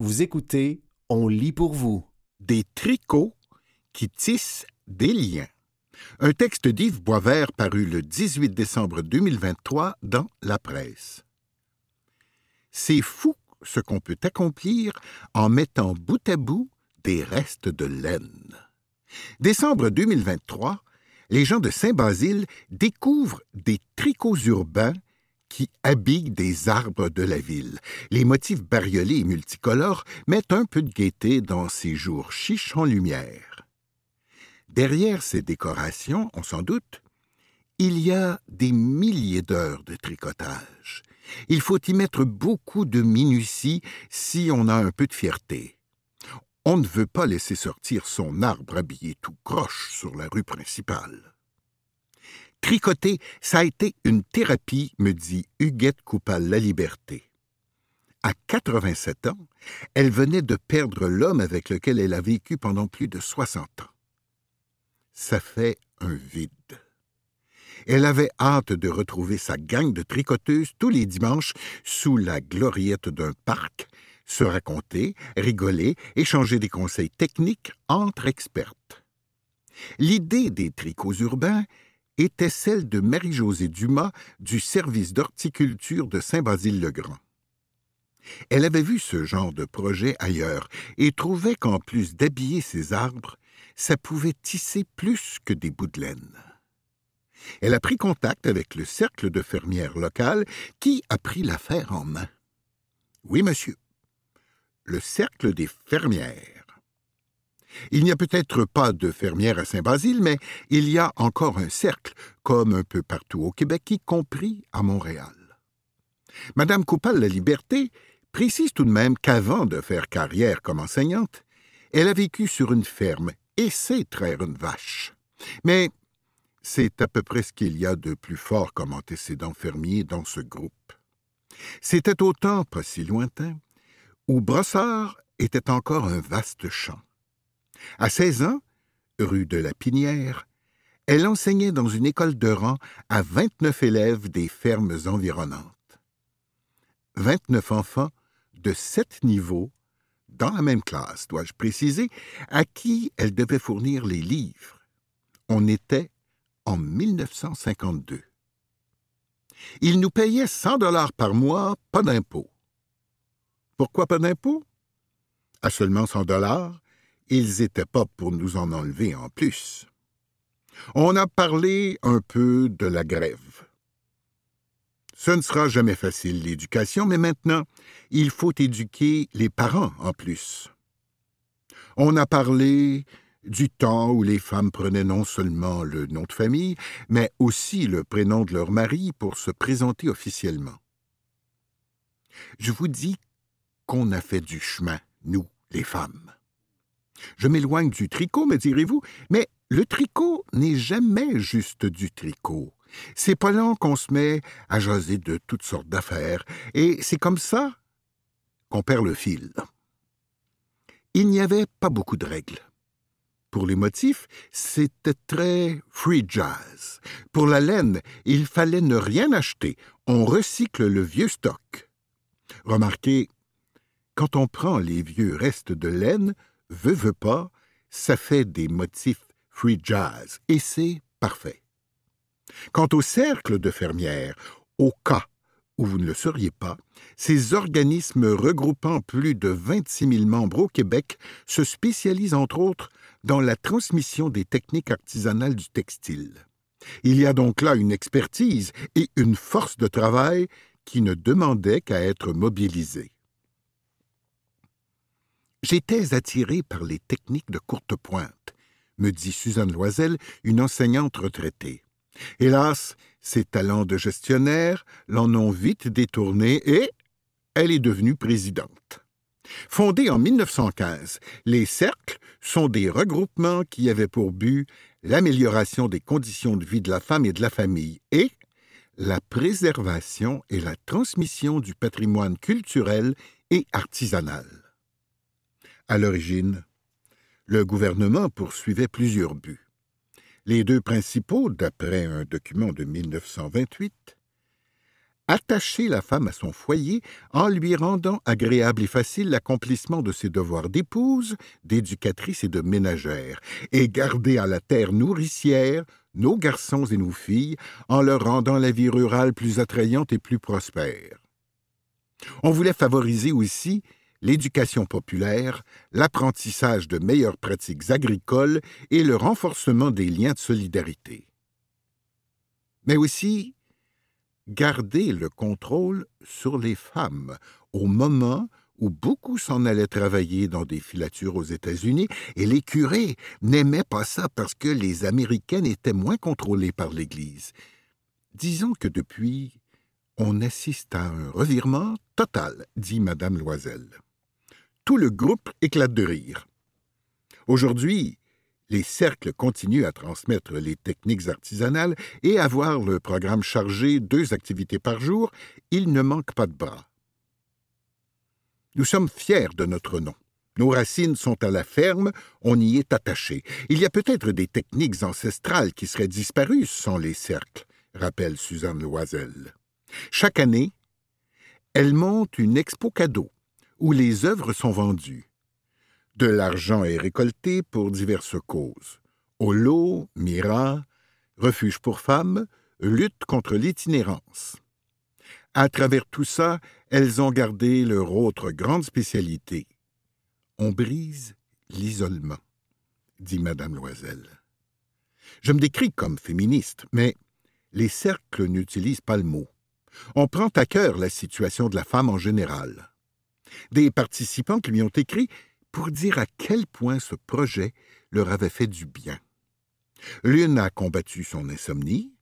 Vous écoutez On lit pour vous. Des tricots qui tissent des liens. Un texte d'Yves Boisvert paru le 18 décembre 2023 dans La Presse. C'est fou ce qu'on peut accomplir en mettant bout à bout des restes de laine. Décembre 2023, les gens de Saint-Basile découvrent des tricots urbains qui habillent des arbres de la ville. Les motifs bariolés et multicolores mettent un peu de gaieté dans ces jours chiches en lumière. Derrière ces décorations, on s'en doute, il y a des milliers d'heures de tricotage. Il faut y mettre beaucoup de minutie si on a un peu de fierté. On ne veut pas laisser sortir son arbre habillé tout croche sur la rue principale. Tricoter, ça a été une thérapie, me dit Huguette Coupal-La Liberté. À 87 ans, elle venait de perdre l'homme avec lequel elle a vécu pendant plus de 60 ans. Ça fait un vide. Elle avait hâte de retrouver sa gang de tricoteuses tous les dimanches sous la gloriette d'un parc, se raconter, rigoler, échanger des conseils techniques entre expertes. L'idée des tricots urbains était celle de Marie-Josée Dumas du service d'horticulture de Saint-Basile-le-Grand. Elle avait vu ce genre de projet ailleurs et trouvait qu'en plus d'habiller ses arbres, ça pouvait tisser plus que des bouts de laine. Elle a pris contact avec le cercle de fermières locales qui a pris l'affaire en main. Oui, monsieur. Le cercle des fermières. Il n'y a peut-être pas de fermières à Saint-Basile, mais il y a encore un cercle, comme un peu partout au Québec, y compris à Montréal. Madame Coupal-La Liberté précise tout de même qu'avant de faire carrière comme enseignante, elle a vécu sur une ferme et sait traire une vache. Mais c'est à peu près ce qu'il y a de plus fort comme antécédent fermier dans ce groupe. C'était au temps pas si lointain où Brossard était encore un vaste champ. À 16 ans, rue de la Pinière, elle enseignait dans une école de rang à 29 élèves des fermes environnantes. 29 enfants de sept niveaux, dans la même classe, dois-je préciser, à qui elle devait fournir les livres. On était en 1952. Il nous payait 100 dollars par mois, pas d'impôt. Pourquoi pas d'impôt? À seulement 100 dollars, ils étaient pas pour nous en enlever en plus. On a parlé un peu de la grève. Ce ne sera jamais facile, l'éducation, mais maintenant, il faut éduquer les parents en plus. On a parlé du temps où les femmes prenaient non seulement le nom de famille, mais aussi le prénom de leur mari pour se présenter officiellement. Je vous dis qu'on a fait du chemin, nous, les femmes. Je m'éloigne du tricot, me direz-vous, mais le tricot n'est jamais juste du tricot. C'est pas long qu'on se met à jaser de toutes sortes d'affaires, et c'est comme ça qu'on perd le fil. Il n'y avait pas beaucoup de règles. Pour les motifs, c'était très free jazz. Pour la laine, il fallait ne rien acheter. On recycle le vieux stock. Remarquez, quand on prend les vieux restes de laine, veut, veut pas, ça fait des motifs free jazz, et c'est parfait. Quant au cercle de fermières, au cas où vous ne le sauriez pas, ces organismes regroupant plus de 26 000 membres au Québec se spécialisent entre autres dans la transmission des techniques artisanales du textile. Il y a donc là une expertise et une force de travail qui ne demandaient qu'à être mobilisées. J'étais attiré par les techniques de courte pointe, me dit Suzanne Loisel, une enseignante retraitée. Hélas, ses talents de gestionnaire l'en ont vite détourné et elle est devenue présidente. Fondés en 1915, les cercles sont des regroupements qui avaient pour but l'amélioration des conditions de vie de la femme et de la famille et la préservation et la transmission du patrimoine culturel et artisanal. À l'origine, le gouvernement poursuivait plusieurs buts. Les deux principaux, d'après un document de 1928, attacher la femme à son foyer en lui rendant agréable et facile l'accomplissement de ses devoirs d'épouse, d'éducatrice et de ménagère, et garder à la terre nourricière nos garçons et nos filles en leur rendant la vie rurale plus attrayante et plus prospère. On voulait favoriser aussi l'éducation populaire, l'apprentissage de meilleures pratiques agricoles et le renforcement des liens de solidarité. Mais aussi garder le contrôle sur les femmes au moment où beaucoup s'en allaient travailler dans des filatures aux États-Unis, et les curés n'aimaient pas ça parce que les Américaines étaient moins contrôlées par l'Église. Disons que depuis, on assiste à un revirement total, dit Madame Loisel. Tout le groupe éclate de rire. Aujourd'hui, les cercles continuent à transmettre les techniques artisanales et à voir le programme chargé deux activités par jour, il ne manque pas de bras. Nous sommes fiers de notre nom. Nos racines sont à la ferme, on y est attaché. Il y a peut-être des techniques ancestrales qui seraient disparues sans les cercles, rappelle Suzanne Loisel. Chaque année, elle monte une expo cadeau où les œuvres sont vendues. De l'argent est récolté pour diverses causes. Holo, Mira, Refuge pour femmes, lutte contre l'itinérance. À travers tout ça, elles ont gardé leur autre grande spécialité. On brise l'isolement, dit Madame Loisel. Je me décris comme féministe, mais les cercles n'utilisent pas le mot. On prend à cœur la situation de la femme en général. Des participants qui lui ont écrit pour dire à quel point ce projet leur avait fait du bien. L'une a combattu son insomnie,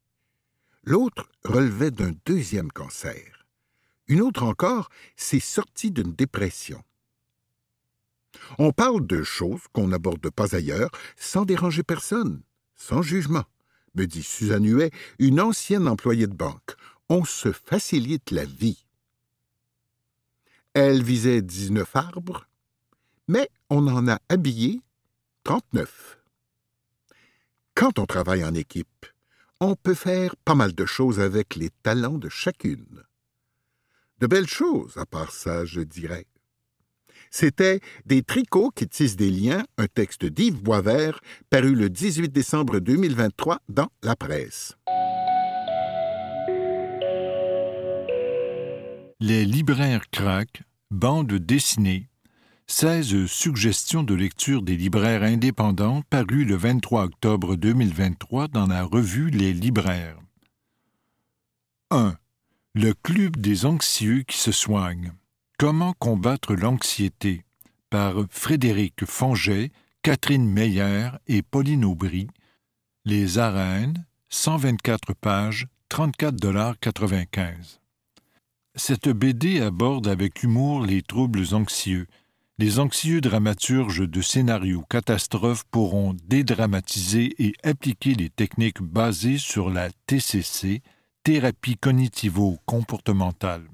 l'autre relevait d'un deuxième cancer. Une autre encore s'est sortie d'une dépression. On parle de choses qu'on n'aborde pas ailleurs, sans déranger personne, sans jugement, me dit Suzanne Huet, une ancienne employée de banque. On se facilite la vie. Elle visait dix-neuf arbres, mais on en a habillé 39. Quand on travaille en équipe, on peut faire pas mal de choses avec les talents de chacune. De belles choses, à part ça, je dirais. C'était Des tricots qui tissent des liens, un texte d'Yves Boisvert, paru le 18 décembre 2023 dans la presse. Les libraires craquent, bande dessinée, 16 suggestions de lecture des libraires indépendants parues le 23 octobre 2023 dans la revue Les libraires. 1. Le Club des anxieux qui se soignent. Comment combattre l'anxiété? Par Frédéric Fonget, Catherine Meyer et Pauline Aubry. Les arènes, 124 pages, 34,95 Cette BD aborde avec humour les troubles anxieux les anxieux dramaturges de scénarios catastrophes pourront dédramatiser et appliquer les techniques basées sur la TCC, thérapie cognitivo-comportementale.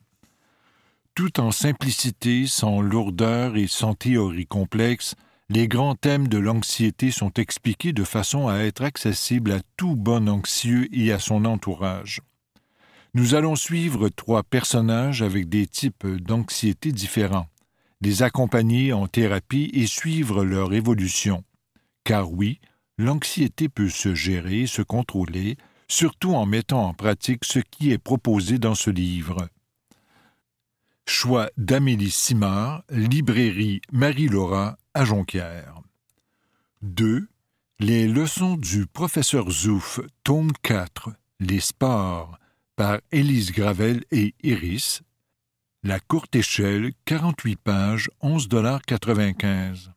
Tout en simplicité, sans lourdeur et sans théorie complexe, les grands thèmes de l'anxiété sont expliqués de façon à être accessibles à tout bon anxieux et à son entourage. Nous allons suivre trois personnages avec des types d'anxiété différents les accompagner en thérapie et suivre leur évolution. Car oui, l'anxiété peut se gérer, se contrôler, surtout en mettant en pratique ce qui est proposé dans ce livre. Choix d'Amélie Simard, librairie Marie-Laura à Jonquière. 2. Les leçons du professeur Zouf, tome 4, Les sports, par Élise Gravel et Iris, la courte échelle, 48 pages, 11,95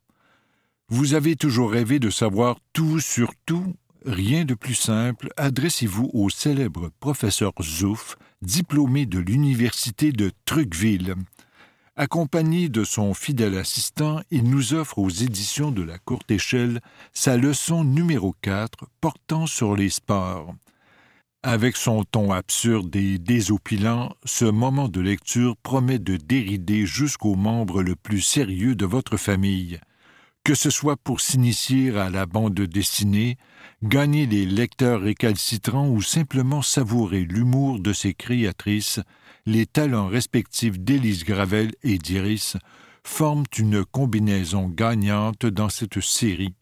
Vous avez toujours rêvé de savoir tout sur tout Rien de plus simple, adressez-vous au célèbre professeur Zouf, diplômé de l'Université de Trucville. Accompagné de son fidèle assistant, il nous offre aux éditions de la courte échelle sa leçon numéro 4 portant sur les sports. Avec son ton absurde et désopilant, ce moment de lecture promet de dérider jusqu'au membre le plus sérieux de votre famille. Que ce soit pour s'initier à la bande dessinée, gagner les lecteurs récalcitrants ou simplement savourer l'humour de ses créatrices, les talents respectifs d'Élise Gravel et d'Iris forment une combinaison gagnante dans cette série.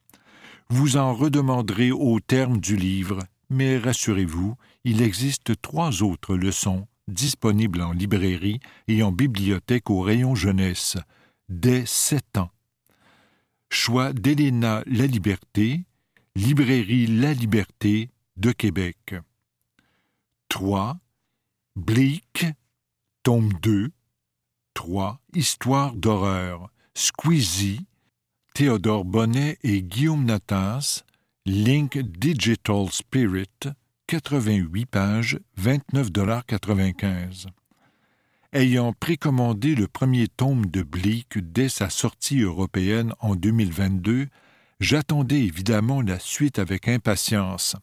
Vous en redemanderez au terme du livre, mais rassurez-vous, il existe trois autres leçons disponibles en librairie et en bibliothèque au rayon jeunesse, dès sept ans. Choix d'Héléna La Liberté, Librairie La Liberté de Québec. 3. Bleak, tome 2. 3. Histoire d'horreur. Squeezie, Théodore Bonnet et Guillaume Natas, Link Digital Spirit, 88 pages, 29,95 Ayant précommandé le premier tome de Bleak dès sa sortie européenne en 2022, j'attendais évidemment la suite avec impatience.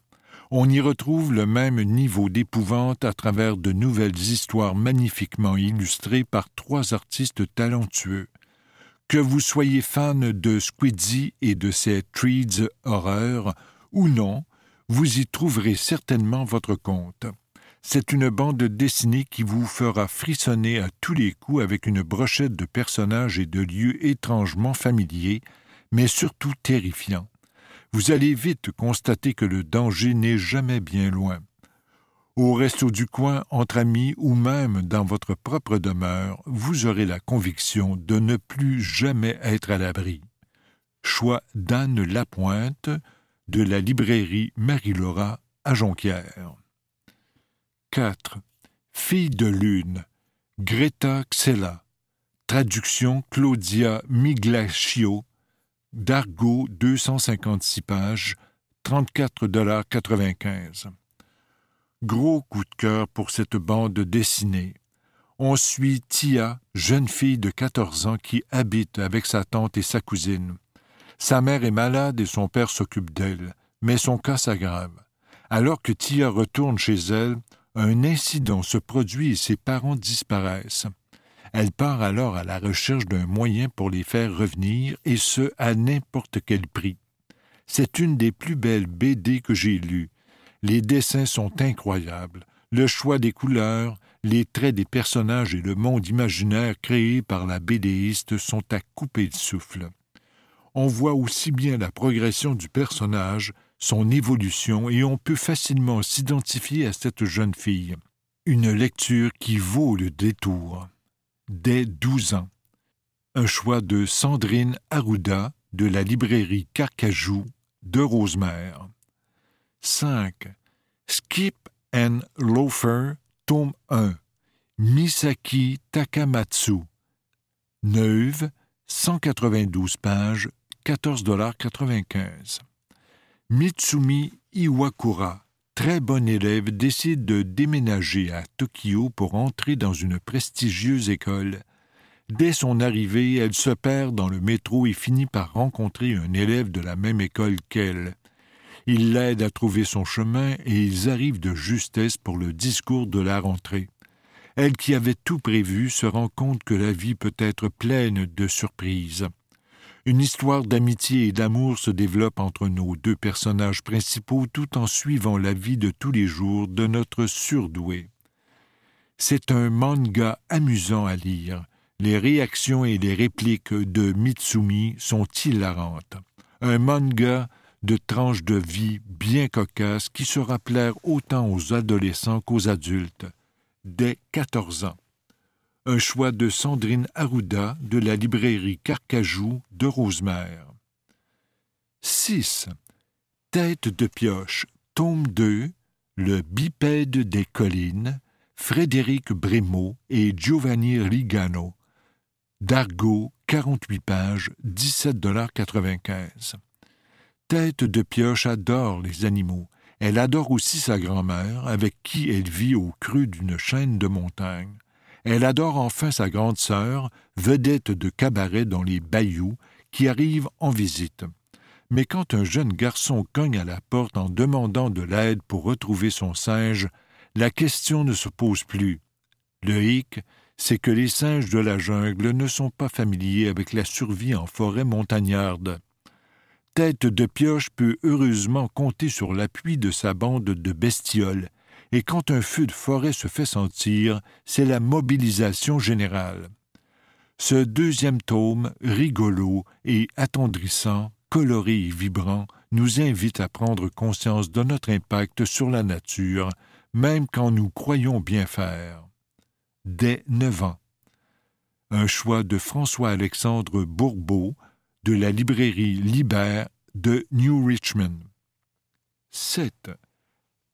On y retrouve le même niveau d'épouvante à travers de nouvelles histoires magnifiquement illustrées par trois artistes talentueux. Que vous soyez fan de Squidzy et de ses Treeds horreurs ou non, vous y trouverez certainement votre compte. C'est une bande dessinée qui vous fera frissonner à tous les coups avec une brochette de personnages et de lieux étrangement familiers, mais surtout terrifiants. Vous allez vite constater que le danger n'est jamais bien loin. Au resto du coin, entre amis ou même dans votre propre demeure, vous aurez la conviction de ne plus jamais être à l'abri. Choix d'Anne Lapointe de la librairie Marie-Laura à Jonquière. 4. Fille de lune, Greta Xella. Traduction Claudia Miglaccio. Dargo, 256 pages, 34,95 Gros coup de cœur pour cette bande dessinée. On suit Tia, jeune fille de 14 ans qui habite avec sa tante et sa cousine. Sa mère est malade et son père s'occupe d'elle, mais son cas s'aggrave. Alors que Tia retourne chez elle, un incident se produit et ses parents disparaissent. Elle part alors à la recherche d'un moyen pour les faire revenir, et ce, à n'importe quel prix. C'est une des plus belles BD que j'ai lues. Les dessins sont incroyables, le choix des couleurs, les traits des personnages et le monde imaginaire créé par la BDiste sont à couper le souffle. On voit aussi bien la progression du personnage, son évolution et on peut facilement s'identifier à cette jeune fille. Une lecture qui vaut le détour. Dès douze ans. Un choix de Sandrine Arruda de la librairie Carcajou de Rosemère. 5. Skip and Loafer, tome 1. Misaki Takamatsu. Neuve, 192 pages, 14,95 Mitsumi Iwakura, très bon élève, décide de déménager à Tokyo pour entrer dans une prestigieuse école. Dès son arrivée, elle se perd dans le métro et finit par rencontrer un élève de la même école qu'elle. Il l'aide à trouver son chemin et ils arrivent de justesse pour le discours de la rentrée. Elle qui avait tout prévu se rend compte que la vie peut être pleine de surprises. Une histoire d'amitié et d'amour se développe entre nos deux personnages principaux tout en suivant la vie de tous les jours de notre surdoué. C'est un manga amusant à lire. Les réactions et les répliques de Mitsumi sont hilarantes. Un manga de tranches de vie bien cocasses qui sera plaire autant aux adolescents qu'aux adultes, dès 14 ans un choix de Sandrine Arruda de la librairie Carcajou de Rosemère. 6. Tête de pioche, tome 2, Le bipède des collines, Frédéric Brémaud et Giovanni Rigano. Dargo, 48 pages, 17,95 Tête de pioche adore les animaux. Elle adore aussi sa grand-mère, avec qui elle vit au creux d'une chaîne de montagnes. Elle adore enfin sa grande sœur, vedette de cabaret dans les bayous, qui arrive en visite. Mais quand un jeune garçon cogne à la porte en demandant de l'aide pour retrouver son singe, la question ne se pose plus. Le hic, c'est que les singes de la jungle ne sont pas familiers avec la survie en forêt montagnarde. Tête de pioche peut heureusement compter sur l'appui de sa bande de bestioles, et quand un feu de forêt se fait sentir, c'est la mobilisation générale. Ce deuxième tome, rigolo et attendrissant, coloré et vibrant, nous invite à prendre conscience de notre impact sur la nature, même quand nous croyons bien faire. Dès neuf ans. Un choix de François-Alexandre Bourbeau de la librairie Libère de New Richmond. 7.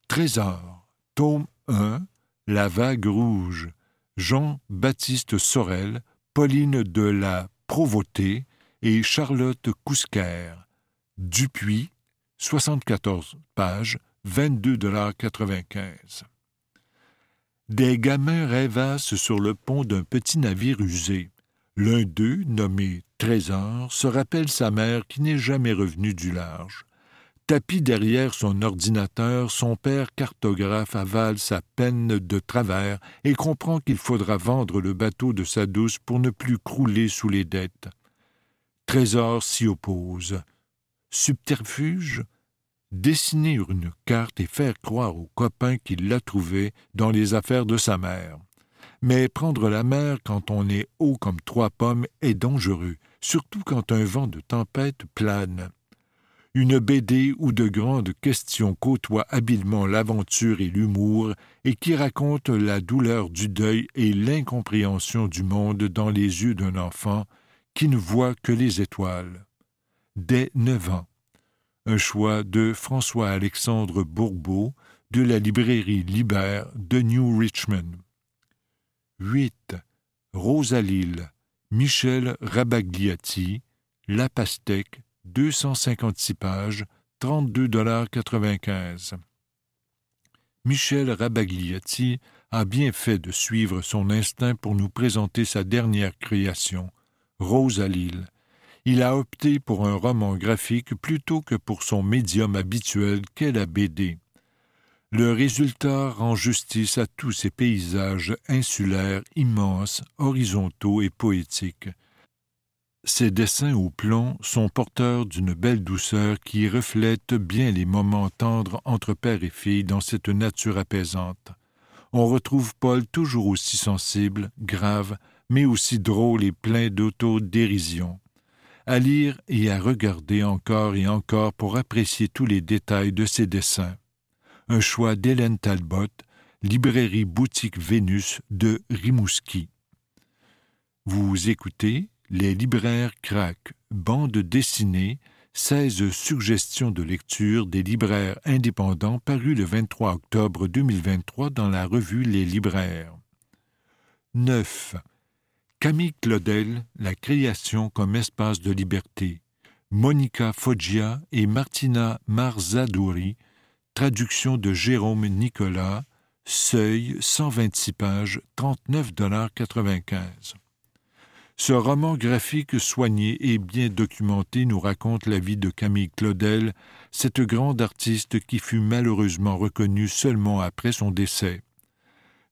Trésor, tome 1, La vague rouge, Jean-Baptiste Sorel, Pauline de la Provauté et Charlotte Cousquer. Dupuis, 74 pages, 22,95 Des gamins rêvassent sur le pont d'un petit navire usé. L'un d'eux, nommé Trésor, se rappelle sa mère qui n'est jamais revenue du large. Tapis derrière son ordinateur, son père cartographe avale sa peine de travers et comprend qu'il faudra vendre le bateau de sa douce pour ne plus crouler sous les dettes. Trésor s'y oppose. Subterfuge? Dessiner une carte et faire croire aux copains qu'il l'a trouvée dans les affaires de sa mère. Mais prendre la mer quand on est haut comme trois pommes est dangereux, surtout quand un vent de tempête plane une BD où de grandes questions côtoient habilement l'aventure et l'humour, et qui raconte la douleur du deuil et l'incompréhension du monde dans les yeux d'un enfant qui ne voit que les étoiles. Dès neuf ans. Un choix de François-Alexandre Bourbeau de la librairie Libère de New Richmond. 8. Rosalille, Michel Rabagliati, La Pastèque, 256 pages, 32,95 Michel Rabagliati a bien fait de suivre son instinct pour nous présenter sa dernière création, Rose à Lille. Il a opté pour un roman graphique plutôt que pour son médium habituel qu'est la BD. Le résultat rend justice à tous ces paysages insulaires immenses, horizontaux et poétiques. Ces dessins au plomb sont porteurs d'une belle douceur qui reflète bien les moments tendres entre père et fille dans cette nature apaisante. On retrouve Paul toujours aussi sensible, grave, mais aussi drôle et plein d'autodérision. À lire et à regarder encore et encore pour apprécier tous les détails de ses dessins. Un choix d'Hélène Talbot, librairie boutique Vénus de Rimouski. Vous écoutez les libraires craquent, bande dessinée, 16 suggestions de lecture des libraires indépendants paru le 23 octobre 2023 dans la revue Les libraires. 9. Camille Claudel, La création comme espace de liberté. Monica Foggia et Martina Marzadouri, traduction de Jérôme Nicolas, Seuil, 126 pages, 39,95 ce roman graphique soigné et bien documenté nous raconte la vie de Camille Claudel, cette grande artiste qui fut malheureusement reconnue seulement après son décès.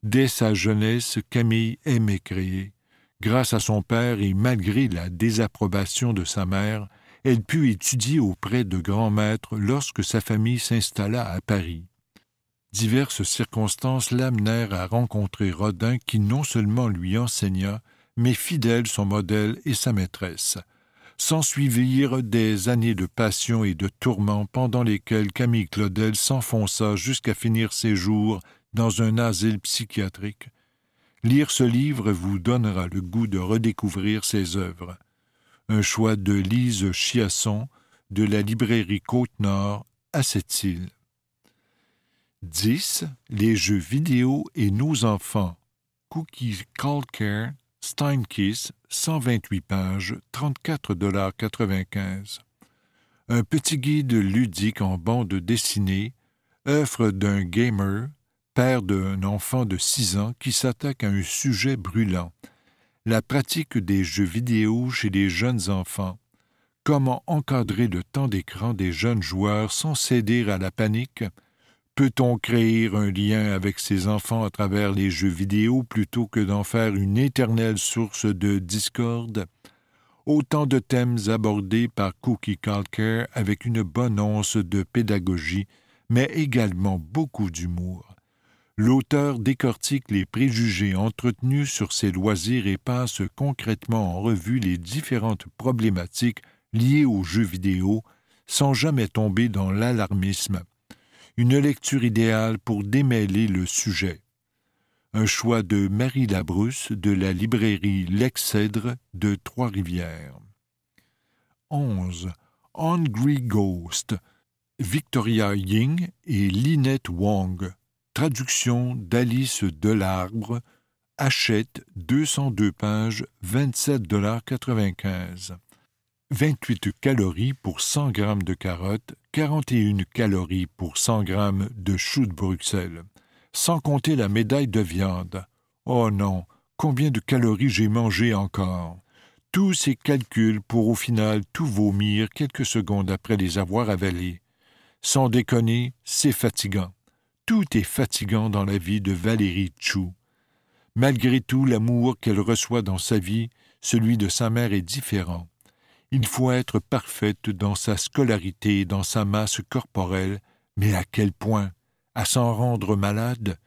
Dès sa jeunesse, Camille aimait créer. Grâce à son père et malgré la désapprobation de sa mère, elle put étudier auprès de grands maîtres lorsque sa famille s'installa à Paris. Diverses circonstances l'amenèrent à rencontrer Rodin qui non seulement lui enseigna, mais fidèle son modèle et sa maîtresse. S'ensuivirent des années de passion et de tourments pendant lesquelles Camille Claudel s'enfonça jusqu'à finir ses jours dans un asile psychiatrique. Lire ce livre vous donnera le goût de redécouvrir ses œuvres. Un choix de Lise Chiasson de la librairie Côte-Nord à cette île. 10. Les jeux vidéo et nos enfants. Cookie Calcare Steinkiss, 128 pages, 34,95 Un petit guide ludique en bande dessinée, œuvre d'un gamer, père d'un enfant de 6 ans qui s'attaque à un sujet brûlant, la pratique des jeux vidéo chez les jeunes enfants. Comment encadrer le temps d'écran des jeunes joueurs sans céder à la panique? Peut-on créer un lien avec ses enfants à travers les jeux vidéo plutôt que d'en faire une éternelle source de discorde? Autant de thèmes abordés par Cookie Calcare avec une bonne once de pédagogie, mais également beaucoup d'humour. l'auteur décortique les préjugés entretenus sur ses loisirs et passe concrètement en revue les différentes problématiques liées aux jeux vidéo sans jamais tomber dans l'alarmisme. Une lecture idéale pour démêler le sujet. Un choix de Marie Labrousse de la librairie L'Excèdre de Trois-Rivières. 11. Hungry Ghost, Victoria Ying et Lynette Wong. Traduction d'Alice Delarbre. Achète 202 pages, 27,95 28 calories pour 100 g de carottes, 41 calories pour 100 g de choux de Bruxelles, sans compter la médaille de viande. Oh non, combien de calories j'ai mangé encore tous ces calculs pour au final tout vomir quelques secondes après les avoir avalés. Sans déconner, c'est fatigant. Tout est fatigant dans la vie de Valérie Chou. Malgré tout l'amour qu'elle reçoit dans sa vie, celui de sa mère est différent. Il faut être parfaite dans sa scolarité et dans sa masse corporelle, mais à quel point? À s'en rendre malade?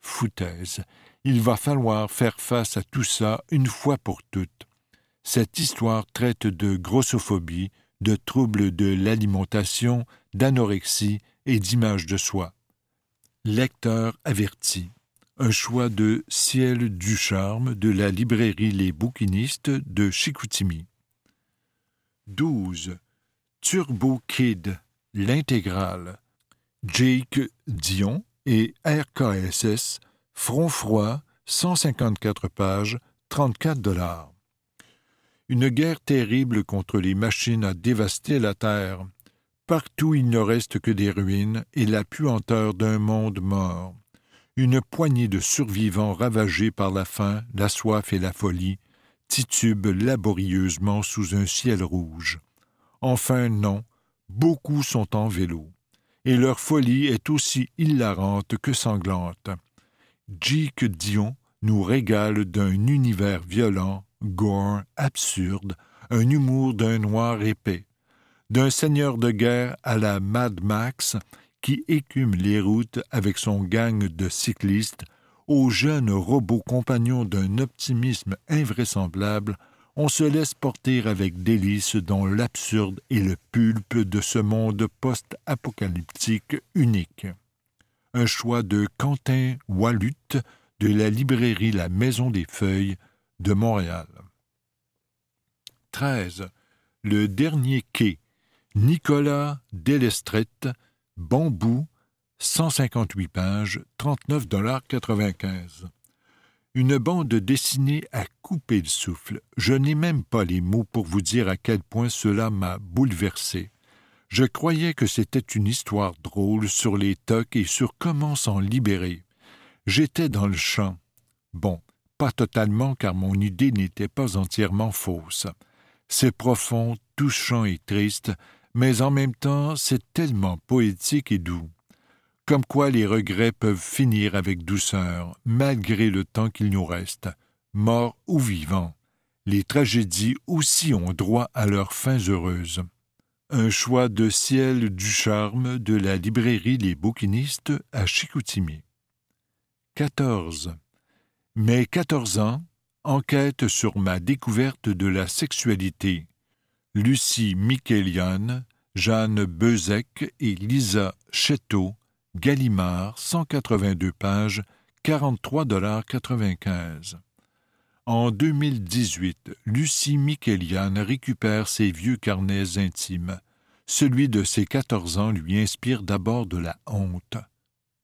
Foutaise. Il va falloir faire face à tout ça une fois pour toutes. Cette histoire traite de grossophobie, de troubles de l'alimentation, d'anorexie et d'image de soi. Lecteur averti. Un choix de Ciel du charme de la librairie Les Bouquinistes de Chicoutimi. 12. Turbo Kid, l'intégrale. Jake Dion et RKSS, Front froid, 154 pages, 34 dollars. Une guerre terrible contre les machines a dévasté la terre. Partout il ne reste que des ruines et la puanteur d'un monde mort. Une poignée de survivants ravagés par la faim, la soif et la folie titubent laborieusement sous un ciel rouge. Enfin non, beaucoup sont en vélo, et leur folie est aussi hilarante que sanglante. Jake Dion nous régale d'un univers violent, gore, absurde, un humour d'un noir épais, d'un seigneur de guerre à la Mad Max qui écume les routes avec son gang de cyclistes, aux jeunes robots compagnons d'un optimisme invraisemblable, on se laisse porter avec délice dans l'absurde et le pulpe de ce monde post-apocalyptique unique. Un choix de Quentin Wallut de la librairie La Maison des Feuilles, de Montréal. 13. Le dernier quai. Nicolas Delestrette, Bambou, 158 pages, 39,95 Une bande dessinée à couper le souffle. Je n'ai même pas les mots pour vous dire à quel point cela m'a bouleversé. Je croyais que c'était une histoire drôle sur les tocs et sur comment s'en libérer. J'étais dans le champ. Bon, pas totalement car mon idée n'était pas entièrement fausse. C'est profond, touchant et triste, mais en même temps c'est tellement poétique et doux. Comme quoi les regrets peuvent finir avec douceur, malgré le temps qu'il nous reste, morts ou vivants. Les tragédies aussi ont droit à leurs fins heureuses. Un choix de ciel du charme de la librairie Les Bouquinistes à Chicoutimi. 14. Mes quatorze ans, enquête sur ma découverte de la sexualité. Lucie Michelian, Jeanne Bezek et Lisa Chetto, Gallimard, 182 pages, 43,95 En 2018, Lucie Michelian récupère ses vieux carnets intimes. Celui de ses quatorze ans lui inspire d'abord de la honte.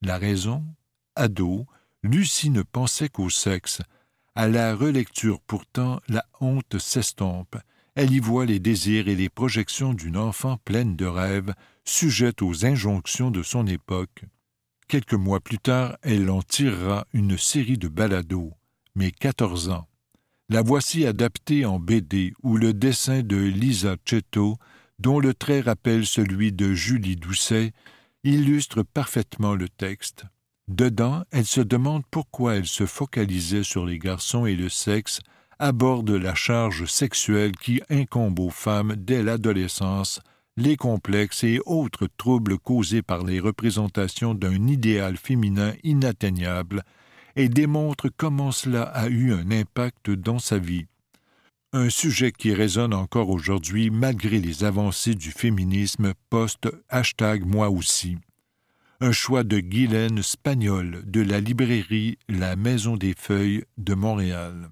La raison? Ado, Lucie ne pensait qu'au sexe. À la relecture pourtant, la honte s'estompe. Elle y voit les désirs et les projections d'une enfant pleine de rêves, sujette aux injonctions de son époque. Quelques mois plus tard, elle en tirera une série de balados, mais quatorze ans. La voici adaptée en BD où le dessin de Lisa Chetto, dont le trait rappelle celui de Julie Doucet, illustre parfaitement le texte. Dedans, elle se demande pourquoi elle se focalisait sur les garçons et le sexe, aborde la charge sexuelle qui incombe aux femmes dès l'adolescence, les complexes et autres troubles causés par les représentations d'un idéal féminin inatteignable et démontre comment cela a eu un impact dans sa vie. Un sujet qui résonne encore aujourd'hui malgré les avancées du féminisme post-hashtag moi aussi. Un choix de Guylaine Spagnol de la librairie La Maison des Feuilles de Montréal.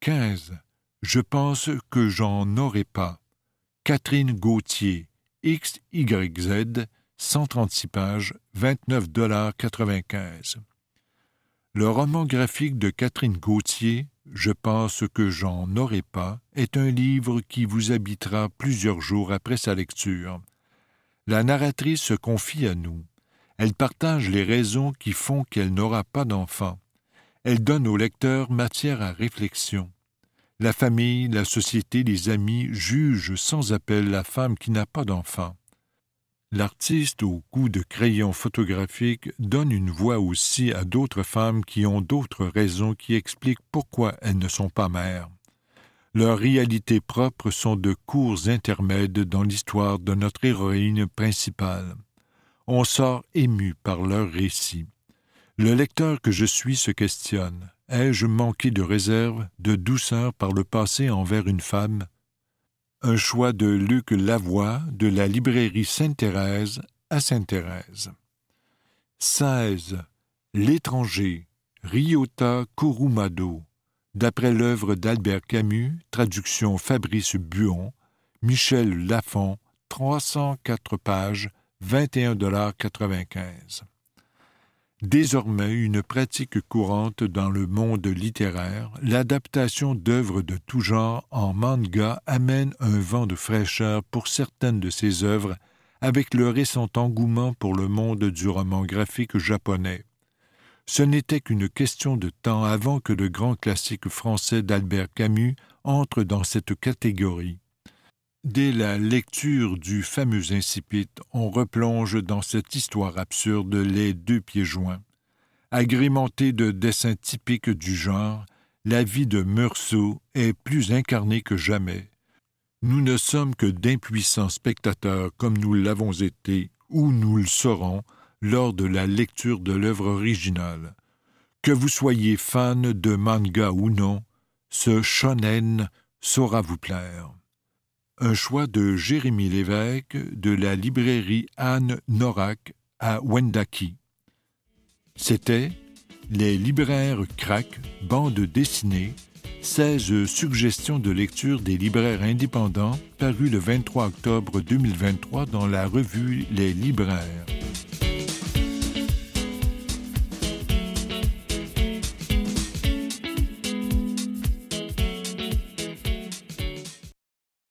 15. Je pense que j'en aurai pas. Catherine Gauthier, XYZ, 136 pages, 29,95 Le roman graphique de Catherine Gauthier, Je pense que j'en aurai pas, est un livre qui vous habitera plusieurs jours après sa lecture. La narratrice se confie à nous. Elle partage les raisons qui font qu'elle n'aura pas d'enfant. Elle donne au lecteur matière à réflexion. La famille, la société, les amis jugent sans appel la femme qui n'a pas d'enfant. L'artiste au coup de crayon photographique donne une voix aussi à d'autres femmes qui ont d'autres raisons qui expliquent pourquoi elles ne sont pas mères. Leurs réalités propres sont de courts intermèdes dans l'histoire de notre héroïne principale. On sort ému par leur récit. Le lecteur que je suis se questionne. Ai-je manqué de réserve, de douceur par le passé envers une femme? Un choix de Luc Lavoie de la librairie Sainte-Thérèse à Sainte-Thérèse. 16. L'étranger, Ryota Kurumado, d'après l'œuvre d'Albert Camus, traduction Fabrice Buon, Michel Lafont, 304 pages, 21,95 Désormais une pratique courante dans le monde littéraire, l'adaptation d'œuvres de tout genre en manga amène un vent de fraîcheur pour certaines de ces œuvres avec le récent engouement pour le monde du roman graphique japonais. Ce n'était qu'une question de temps avant que le grand classique français d'Albert Camus entre dans cette catégorie. Dès la lecture du fameux incipit, on replonge dans cette histoire absurde les deux pieds joints. Agrémentée de dessins typiques du genre, la vie de Meursault est plus incarnée que jamais. Nous ne sommes que d'impuissants spectateurs comme nous l'avons été ou nous le serons lors de la lecture de l'œuvre originale. Que vous soyez fan de manga ou non, ce shonen saura vous plaire un choix de Jérémy Lévesque de la librairie Anne Norac à Wendaki. C'était Les libraires crack, bande dessinée, 16 suggestions de lecture des libraires indépendants paru le 23 octobre 2023 dans la revue Les libraires.